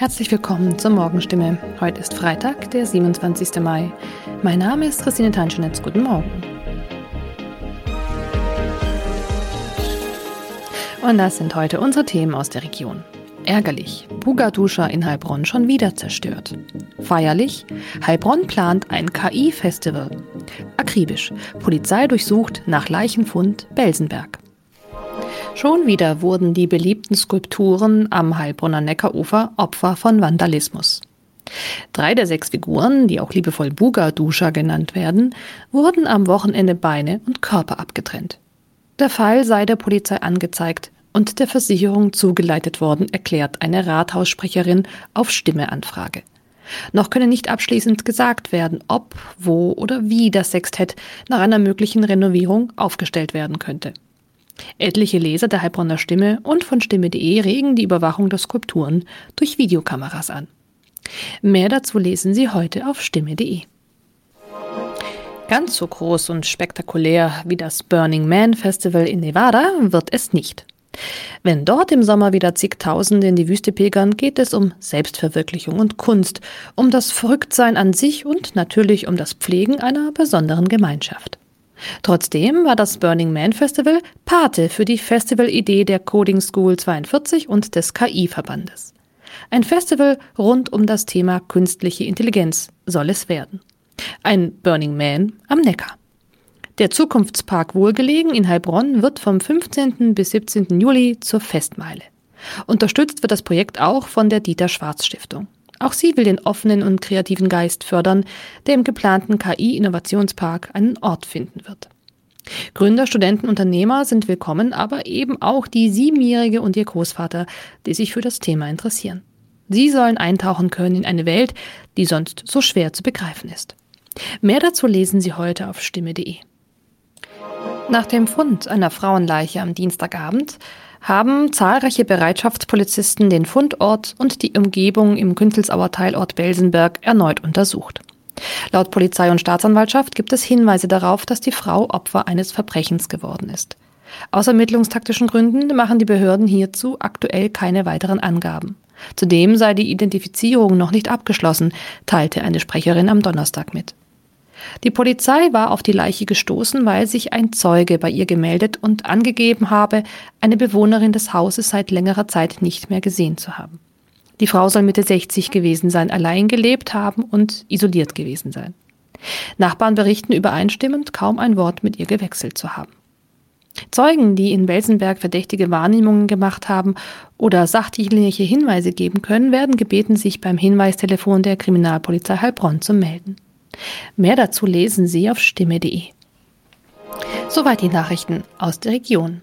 Herzlich willkommen zur Morgenstimme. Heute ist Freitag, der 27. Mai. Mein Name ist Christine Tanschenetz. Guten Morgen. Und das sind heute unsere Themen aus der Region. Ärgerlich. Bugaduscha in Heilbronn schon wieder zerstört. Feierlich. Heilbronn plant ein KI-Festival. Akribisch. Polizei durchsucht nach Leichenfund Belsenberg. Schon wieder wurden die beliebten Skulpturen am Heilbronner Neckarufer Opfer von Vandalismus. Drei der sechs Figuren, die auch liebevoll Buga-Duscher genannt werden, wurden am Wochenende Beine und Körper abgetrennt. Der Fall sei der Polizei angezeigt und der Versicherung zugeleitet worden, erklärt eine Rathaussprecherin auf Stimmeanfrage. Noch könne nicht abschließend gesagt werden, ob, wo oder wie das Sextett nach einer möglichen Renovierung aufgestellt werden könnte. Etliche Leser der Heilbronner Stimme und von Stimme.de regen die Überwachung der Skulpturen durch Videokameras an. Mehr dazu lesen Sie heute auf Stimme.de. Ganz so groß und spektakulär wie das Burning Man Festival in Nevada wird es nicht. Wenn dort im Sommer wieder zigtausende in die Wüste pilgern, geht es um Selbstverwirklichung und Kunst, um das Verrücktsein an sich und natürlich um das Pflegen einer besonderen Gemeinschaft. Trotzdem war das Burning Man Festival Pate für die Festivalidee der Coding School 42 und des KI-Verbandes. Ein Festival rund um das Thema künstliche Intelligenz soll es werden. Ein Burning Man am Neckar. Der Zukunftspark Wohlgelegen in Heilbronn wird vom 15. bis 17. Juli zur Festmeile. Unterstützt wird das Projekt auch von der Dieter Schwarz Stiftung. Auch sie will den offenen und kreativen Geist fördern, der im geplanten KI-Innovationspark einen Ort finden wird. Gründer, Studenten, Unternehmer sind willkommen, aber eben auch die Siebenjährige und ihr Großvater, die sich für das Thema interessieren. Sie sollen eintauchen können in eine Welt, die sonst so schwer zu begreifen ist. Mehr dazu lesen Sie heute auf stimme.de. Nach dem Fund einer Frauenleiche am Dienstagabend haben zahlreiche Bereitschaftspolizisten den Fundort und die Umgebung im Küntelsauer Teilort Belsenberg erneut untersucht. Laut Polizei und Staatsanwaltschaft gibt es Hinweise darauf, dass die Frau Opfer eines Verbrechens geworden ist. Aus ermittlungstaktischen Gründen machen die Behörden hierzu aktuell keine weiteren Angaben. Zudem sei die Identifizierung noch nicht abgeschlossen, teilte eine Sprecherin am Donnerstag mit. Die Polizei war auf die Leiche gestoßen, weil sich ein Zeuge bei ihr gemeldet und angegeben habe, eine Bewohnerin des Hauses seit längerer Zeit nicht mehr gesehen zu haben. Die Frau soll Mitte 60 gewesen sein, allein gelebt haben und isoliert gewesen sein. Nachbarn berichten übereinstimmend, kaum ein Wort mit ihr gewechselt zu haben. Zeugen, die in Belsenberg verdächtige Wahrnehmungen gemacht haben oder sachdienliche Hinweise geben können, werden gebeten, sich beim Hinweistelefon der Kriminalpolizei Heilbronn zu melden. Mehr dazu lesen Sie auf stimme.de. Soweit die Nachrichten aus der Region.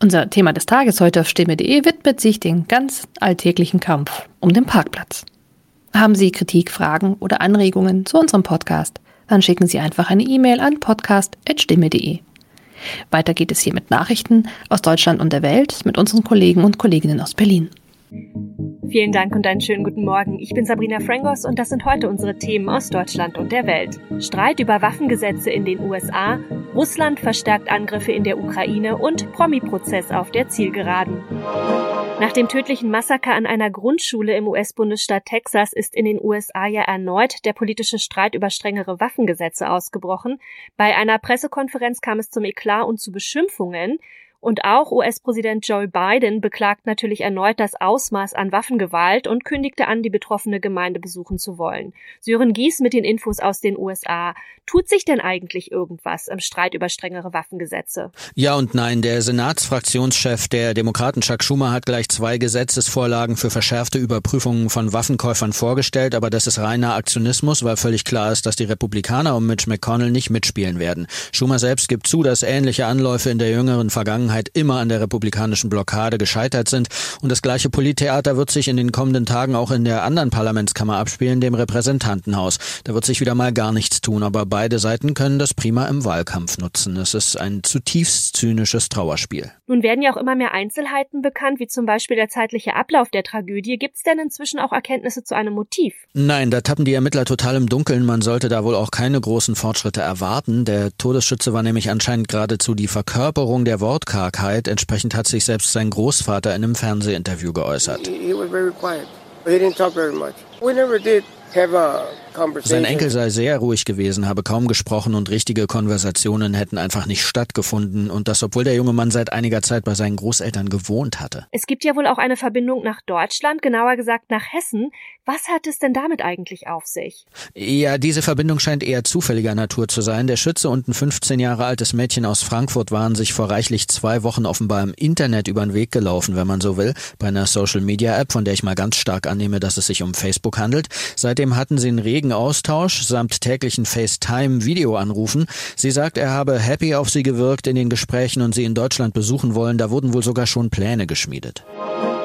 Unser Thema des Tages heute auf stimme.de widmet sich dem ganz alltäglichen Kampf um den Parkplatz. Haben Sie Kritik, Fragen oder Anregungen zu unserem Podcast? Dann schicken Sie einfach eine E-Mail an podcast.stimme.de. Weiter geht es hier mit Nachrichten aus Deutschland und der Welt mit unseren Kollegen und Kolleginnen aus Berlin. Vielen Dank und einen schönen guten Morgen. Ich bin Sabrina Frangos und das sind heute unsere Themen aus Deutschland und der Welt. Streit über Waffengesetze in den USA, Russland verstärkt Angriffe in der Ukraine und Promi-Prozess auf der Zielgeraden. Nach dem tödlichen Massaker an einer Grundschule im US-Bundesstaat Texas ist in den USA ja erneut der politische Streit über strengere Waffengesetze ausgebrochen. Bei einer Pressekonferenz kam es zum Eklat und zu Beschimpfungen. Und auch US-Präsident Joe Biden beklagt natürlich erneut das Ausmaß an Waffengewalt und kündigte an, die betroffene Gemeinde besuchen zu wollen. Sören Gies mit den Infos aus den USA. Tut sich denn eigentlich irgendwas im Streit über strengere Waffengesetze? Ja und nein. Der Senatsfraktionschef der Demokraten Chuck Schumer hat gleich zwei Gesetzesvorlagen für verschärfte Überprüfungen von Waffenkäufern vorgestellt, aber das ist reiner Aktionismus, weil völlig klar ist, dass die Republikaner um Mitch McConnell nicht mitspielen werden. Schumer selbst gibt zu, dass ähnliche Anläufe in der jüngeren Vergangenheit Vergangenheit immer an der republikanischen Blockade gescheitert sind. Und das gleiche Polittheater wird sich in den kommenden Tagen auch in der anderen Parlamentskammer abspielen, dem Repräsentantenhaus. Da wird sich wieder mal gar nichts tun, aber beide Seiten können das prima im Wahlkampf nutzen. Es ist ein zutiefst zynisches Trauerspiel. Nun werden ja auch immer mehr Einzelheiten bekannt, wie zum Beispiel der zeitliche Ablauf der Tragödie. Gibt es denn inzwischen auch Erkenntnisse zu einem Motiv? Nein, da tappen die Ermittler total im Dunkeln. Man sollte da wohl auch keine großen Fortschritte erwarten. Der Todesschütze war nämlich anscheinend geradezu die Verkörperung der Wortkarten Kargheit. Entsprechend hat sich selbst sein Großvater in einem Fernsehinterview geäußert. He didn't talk very much. We never did have a sein Enkel sei sehr ruhig gewesen, habe kaum gesprochen und richtige Konversationen hätten einfach nicht stattgefunden und das, obwohl der junge Mann seit einiger Zeit bei seinen Großeltern gewohnt hatte. Es gibt ja wohl auch eine Verbindung nach Deutschland, genauer gesagt nach Hessen. Was hat es denn damit eigentlich auf sich? Ja, diese Verbindung scheint eher zufälliger Natur zu sein. Der Schütze und ein 15 Jahre altes Mädchen aus Frankfurt waren sich vor reichlich zwei Wochen offenbar im Internet über den Weg gelaufen, wenn man so will, bei einer Social-Media-App, von der ich mal ganz stark annehme, dass es sich um Facebook handelt. Seitdem hatten sie einen regen regen Austausch samt täglichen FaceTime-Videoanrufen. Sie sagt, er habe happy auf sie gewirkt in den Gesprächen und sie in Deutschland besuchen wollen. Da wurden wohl sogar schon Pläne geschmiedet.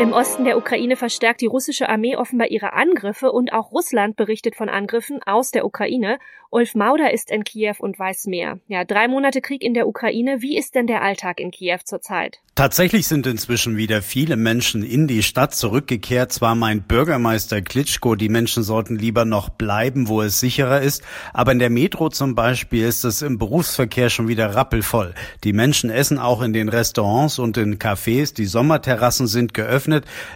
Im Osten der Ukraine verstärkt die russische Armee offenbar ihre Angriffe und auch Russland berichtet von Angriffen aus der Ukraine. Ulf Mauder ist in Kiew und weiß mehr. Ja, drei Monate Krieg in der Ukraine. Wie ist denn der Alltag in Kiew zurzeit? Tatsächlich sind inzwischen wieder viele Menschen in die Stadt zurückgekehrt. Zwar meint Bürgermeister Klitschko, die Menschen sollten lieber noch bleiben, wo es sicherer ist. Aber in der Metro zum Beispiel ist es im Berufsverkehr schon wieder rappelvoll. Die Menschen essen auch in den Restaurants und in Cafés. Die Sommerterrassen sind geöffnet.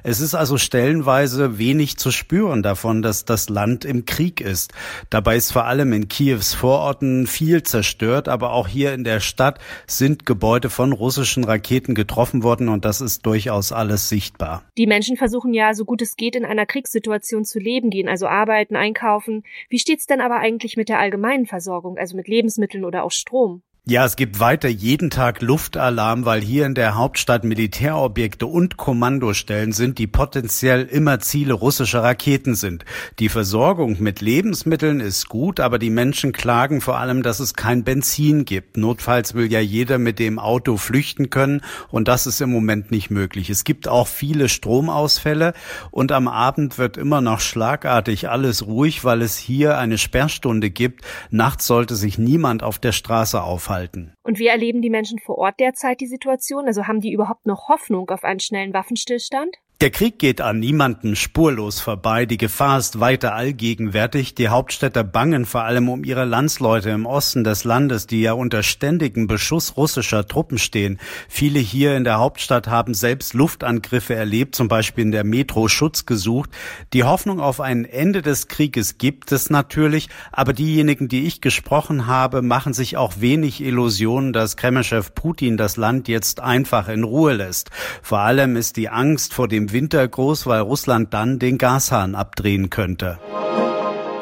Es ist also stellenweise wenig zu spüren davon, dass das Land im Krieg ist. Dabei ist vor allem in Kiews Vororten viel zerstört, aber auch hier in der Stadt sind Gebäude von russischen Raketen getroffen worden und das ist durchaus alles sichtbar. Die Menschen versuchen ja, so gut es geht, in einer Kriegssituation zu leben, gehen also arbeiten, einkaufen. Wie steht's denn aber eigentlich mit der allgemeinen Versorgung, also mit Lebensmitteln oder auch Strom? Ja, es gibt weiter jeden Tag Luftalarm, weil hier in der Hauptstadt Militärobjekte und Kommandostellen sind, die potenziell immer Ziele russischer Raketen sind. Die Versorgung mit Lebensmitteln ist gut, aber die Menschen klagen vor allem, dass es kein Benzin gibt. Notfalls will ja jeder mit dem Auto flüchten können und das ist im Moment nicht möglich. Es gibt auch viele Stromausfälle und am Abend wird immer noch schlagartig alles ruhig, weil es hier eine Sperrstunde gibt. Nachts sollte sich niemand auf der Straße aufhalten halten. Und wie erleben die Menschen vor Ort derzeit die Situation? Also haben die überhaupt noch Hoffnung auf einen schnellen Waffenstillstand? Der Krieg geht an niemanden spurlos vorbei. Die Gefahr ist weiter allgegenwärtig. Die Hauptstädter bangen vor allem um ihre Landsleute im Osten des Landes, die ja unter ständigem Beschuss russischer Truppen stehen. Viele hier in der Hauptstadt haben selbst Luftangriffe erlebt, zum Beispiel in der Metro Schutz gesucht. Die Hoffnung auf ein Ende des Krieges gibt es natürlich, aber diejenigen, die ich gesprochen habe, machen sich auch wenig Illusionen, dass Kremlchef Putin das Land jetzt einfach in Ruhe lässt. Vor allem ist die Angst vor dem Winter groß, weil Russland dann den Gashahn abdrehen könnte.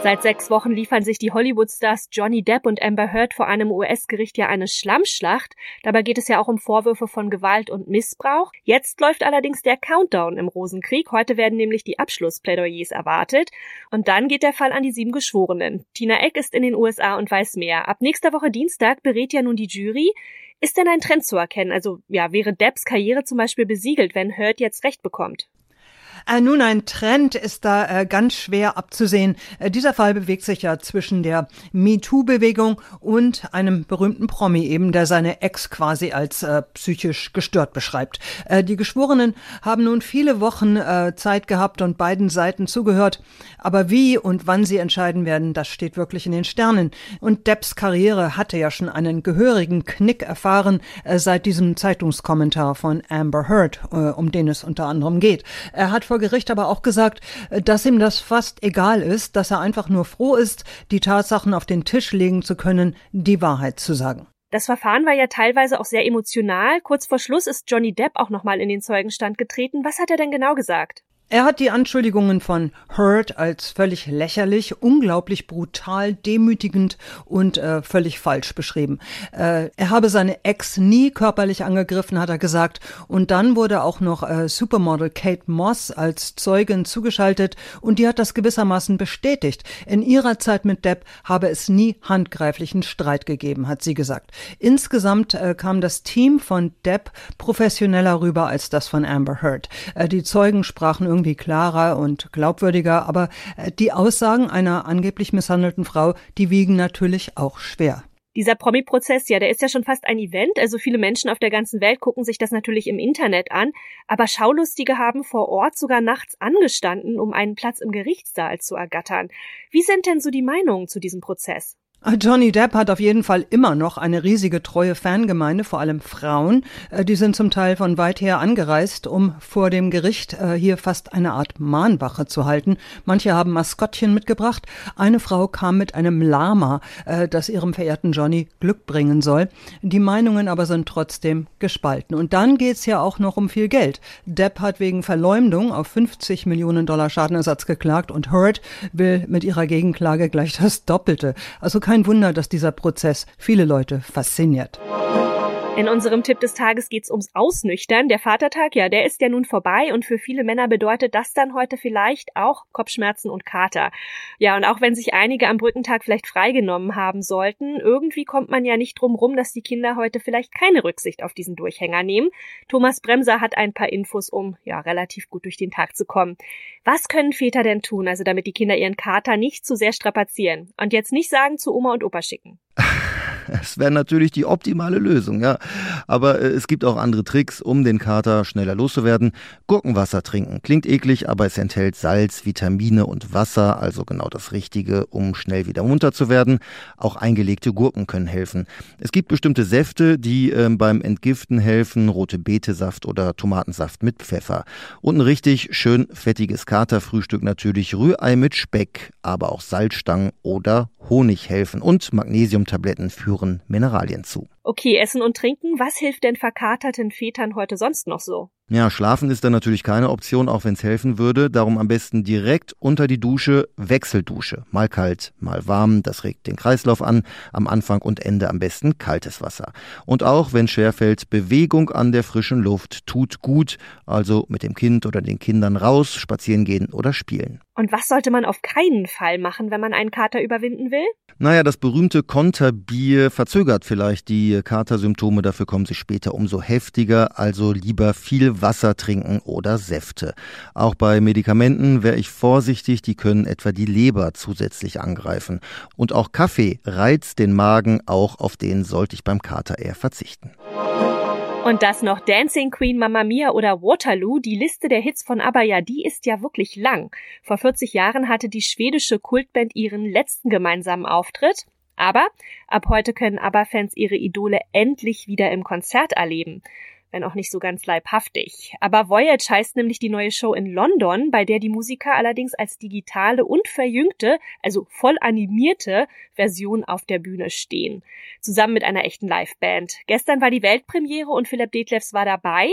Seit sechs Wochen liefern sich die Hollywood-Stars Johnny Depp und Amber Heard vor einem US-Gericht ja eine Schlammschlacht. Dabei geht es ja auch um Vorwürfe von Gewalt und Missbrauch. Jetzt läuft allerdings der Countdown im Rosenkrieg. Heute werden nämlich die Abschlussplädoyers erwartet. Und dann geht der Fall an die sieben Geschworenen. Tina Eck ist in den USA und weiß mehr. Ab nächster Woche Dienstag berät ja nun die Jury. Ist denn ein Trend zu erkennen? Also ja, wäre Debs Karriere zum Beispiel besiegelt, wenn Hurt jetzt Recht bekommt? Äh, nun, ein Trend ist da äh, ganz schwer abzusehen. Äh, dieser Fall bewegt sich ja zwischen der MeToo-Bewegung und einem berühmten Promi eben, der seine Ex quasi als äh, psychisch gestört beschreibt. Äh, die Geschworenen haben nun viele Wochen äh, Zeit gehabt und beiden Seiten zugehört. Aber wie und wann sie entscheiden werden, das steht wirklich in den Sternen. Und Depps Karriere hatte ja schon einen gehörigen Knick erfahren seit diesem Zeitungskommentar von Amber Heard, um den es unter anderem geht. Er hat vor vor Gericht aber auch gesagt, äh, dass ihm das fast egal ist, dass er einfach nur froh ist, die Tatsachen auf den Tisch legen zu können, die Wahrheit zu sagen. Das Verfahren war ja teilweise auch sehr emotional. Kurz vor Schluss ist Johnny Depp auch nochmal in den Zeugenstand getreten. Was hat er denn genau gesagt? Er hat die Anschuldigungen von Hurt als völlig lächerlich, unglaublich brutal, demütigend und äh, völlig falsch beschrieben. Äh, er habe seine Ex nie körperlich angegriffen, hat er gesagt. Und dann wurde auch noch äh, Supermodel Kate Moss als Zeugin zugeschaltet und die hat das gewissermaßen bestätigt. In ihrer Zeit mit Depp habe es nie handgreiflichen Streit gegeben, hat sie gesagt. Insgesamt äh, kam das Team von Depp professioneller rüber als das von Amber Heard. Äh, die Zeugen sprachen irgendwie klarer und glaubwürdiger, aber äh, die Aussagen einer angeblich misshandelten Frau, die wiegen natürlich auch schwer. Dieser Promi-Prozess, ja, der ist ja schon fast ein Event. Also viele Menschen auf der ganzen Welt gucken sich das natürlich im Internet an. Aber Schaulustige haben vor Ort sogar nachts angestanden, um einen Platz im Gerichtssaal zu ergattern. Wie sind denn so die Meinungen zu diesem Prozess? Johnny Depp hat auf jeden Fall immer noch eine riesige treue Fangemeinde, vor allem Frauen. Äh, die sind zum Teil von weit her angereist, um vor dem Gericht äh, hier fast eine Art Mahnwache zu halten. Manche haben Maskottchen mitgebracht. Eine Frau kam mit einem Lama, äh, das ihrem verehrten Johnny Glück bringen soll. Die Meinungen aber sind trotzdem gespalten. Und dann geht's ja auch noch um viel Geld. Depp hat wegen Verleumdung auf 50 Millionen Dollar Schadenersatz geklagt und Hurt will mit ihrer Gegenklage gleich das Doppelte. Also kein Wunder, dass dieser Prozess viele Leute fasziniert. In unserem Tipp des Tages geht's ums Ausnüchtern. Der Vatertag, ja, der ist ja nun vorbei und für viele Männer bedeutet das dann heute vielleicht auch Kopfschmerzen und Kater. Ja, und auch wenn sich einige am Brückentag vielleicht freigenommen haben sollten, irgendwie kommt man ja nicht drum rum, dass die Kinder heute vielleicht keine Rücksicht auf diesen Durchhänger nehmen. Thomas Bremser hat ein paar Infos, um ja relativ gut durch den Tag zu kommen. Was können Väter denn tun, also damit die Kinder ihren Kater nicht zu sehr strapazieren? Und jetzt nicht sagen zu Oma und Opa schicken. Es wäre natürlich die optimale Lösung, ja. Aber äh, es gibt auch andere Tricks, um den Kater schneller loszuwerden. Gurkenwasser trinken. Klingt eklig, aber es enthält Salz, Vitamine und Wasser, also genau das Richtige, um schnell wieder munter zu werden. Auch eingelegte Gurken können helfen. Es gibt bestimmte Säfte, die äh, beim Entgiften helfen. Rote Betesaft oder Tomatensaft mit Pfeffer. Und ein richtig schön fettiges Katerfrühstück natürlich Rührei mit Speck, aber auch Salzstangen oder Honig helfen und Magnesiumtabletten führen Mineralien zu. Okay, Essen und Trinken, was hilft denn verkaterten Vätern heute sonst noch so? Ja, schlafen ist dann natürlich keine Option, auch wenn es helfen würde. Darum am besten direkt unter die Dusche, Wechseldusche. Mal kalt, mal warm, das regt den Kreislauf an. Am Anfang und Ende am besten kaltes Wasser. Und auch, wenn schwerfällt, Bewegung an der frischen Luft tut gut. Also mit dem Kind oder den Kindern raus, spazieren gehen oder spielen. Und was sollte man auf keinen Fall machen, wenn man einen Kater überwinden will? Naja, das berühmte Konterbier verzögert vielleicht die Katersymptome, dafür kommen sie später umso heftiger, also lieber viel Wasser trinken oder Säfte. Auch bei Medikamenten wäre ich vorsichtig, die können etwa die Leber zusätzlich angreifen. Und auch Kaffee reizt den Magen, auch auf den sollte ich beim Kater eher verzichten. Und das noch Dancing Queen, Mamma Mia oder Waterloo, die Liste der Hits von ABBA, ja, die ist ja wirklich lang. Vor 40 Jahren hatte die schwedische Kultband ihren letzten gemeinsamen Auftritt. Aber ab heute können ABBA-Fans ihre Idole endlich wieder im Konzert erleben wenn auch nicht so ganz leibhaftig. Aber Voyage heißt nämlich die neue Show in London, bei der die Musiker allerdings als digitale und verjüngte, also voll animierte Version auf der Bühne stehen. Zusammen mit einer echten Liveband. Gestern war die Weltpremiere und Philipp Detlefs war dabei.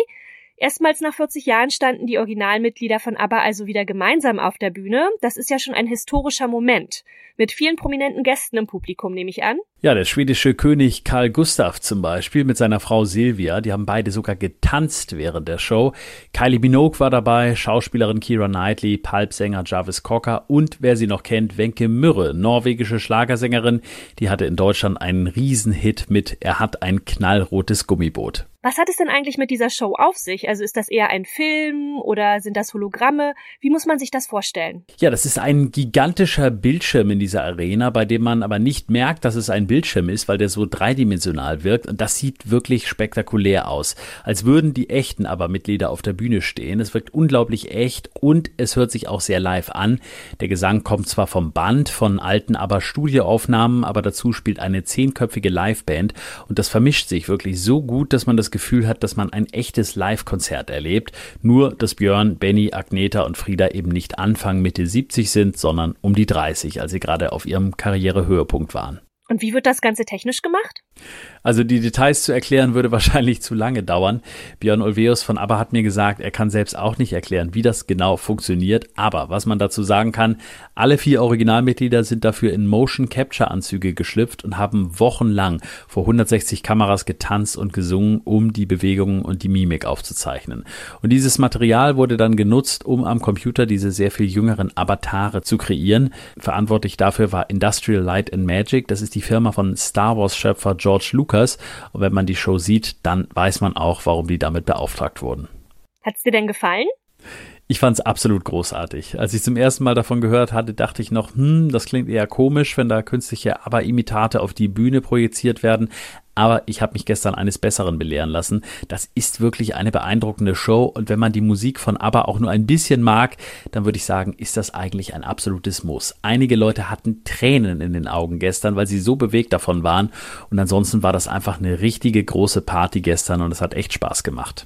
Erstmals nach 40 Jahren standen die Originalmitglieder von ABBA also wieder gemeinsam auf der Bühne. Das ist ja schon ein historischer Moment. Mit vielen prominenten Gästen im Publikum, nehme ich an. Ja, der schwedische König Karl Gustav zum Beispiel mit seiner Frau Silvia, die haben beide sogar getanzt während der Show. Kylie Minogue war dabei, Schauspielerin Kira Knightley, Pulpsänger Jarvis Cocker und wer sie noch kennt, Wenke Mürre, norwegische Schlagersängerin, die hatte in Deutschland einen Riesenhit mit Er hat ein knallrotes Gummiboot. Was hat es denn eigentlich mit dieser Show auf sich? Also ist das eher ein Film oder sind das Hologramme? Wie muss man sich das vorstellen? Ja, das ist ein gigantischer Bildschirm in dieser Arena, bei dem man aber nicht merkt, dass es ein Bildschirm ist, weil der so dreidimensional wirkt. Und das sieht wirklich spektakulär aus. Als würden die echten aber Mitglieder auf der Bühne stehen. Es wirkt unglaublich echt und es hört sich auch sehr live an. Der Gesang kommt zwar vom Band, von alten aber Studioaufnahmen, aber dazu spielt eine zehnköpfige Liveband und das vermischt sich wirklich so gut, dass man das Gefühl hat, dass man ein echtes Live-Konzert erlebt. Nur, dass Björn, Benny, Agneta und Frieda eben nicht Anfang Mitte 70 sind, sondern um die 30, als sie gerade auf ihrem Karrierehöhepunkt waren. Und wie wird das Ganze technisch gemacht? Also die Details zu erklären würde wahrscheinlich zu lange dauern. Björn Olveus von ABBA hat mir gesagt, er kann selbst auch nicht erklären, wie das genau funktioniert. Aber was man dazu sagen kann, alle vier Originalmitglieder sind dafür in Motion Capture Anzüge geschlüpft und haben wochenlang vor 160 Kameras getanzt und gesungen, um die Bewegungen und die Mimik aufzuzeichnen. Und dieses Material wurde dann genutzt, um am Computer diese sehr viel jüngeren Avatare zu kreieren. Verantwortlich dafür war Industrial Light and Magic. Das ist die Firma von Star Wars Schöpfer George Lucas. Und wenn man die Show sieht, dann weiß man auch, warum die damit beauftragt wurden. Hat's dir denn gefallen? Ich fand es absolut großartig. Als ich zum ersten Mal davon gehört hatte, dachte ich noch, hm, das klingt eher komisch, wenn da künstliche ABBA-Imitate auf die Bühne projiziert werden. Aber ich habe mich gestern eines Besseren belehren lassen. Das ist wirklich eine beeindruckende Show und wenn man die Musik von ABBA auch nur ein bisschen mag, dann würde ich sagen, ist das eigentlich ein absolutes Muss. Einige Leute hatten Tränen in den Augen gestern, weil sie so bewegt davon waren und ansonsten war das einfach eine richtige große Party gestern und es hat echt Spaß gemacht.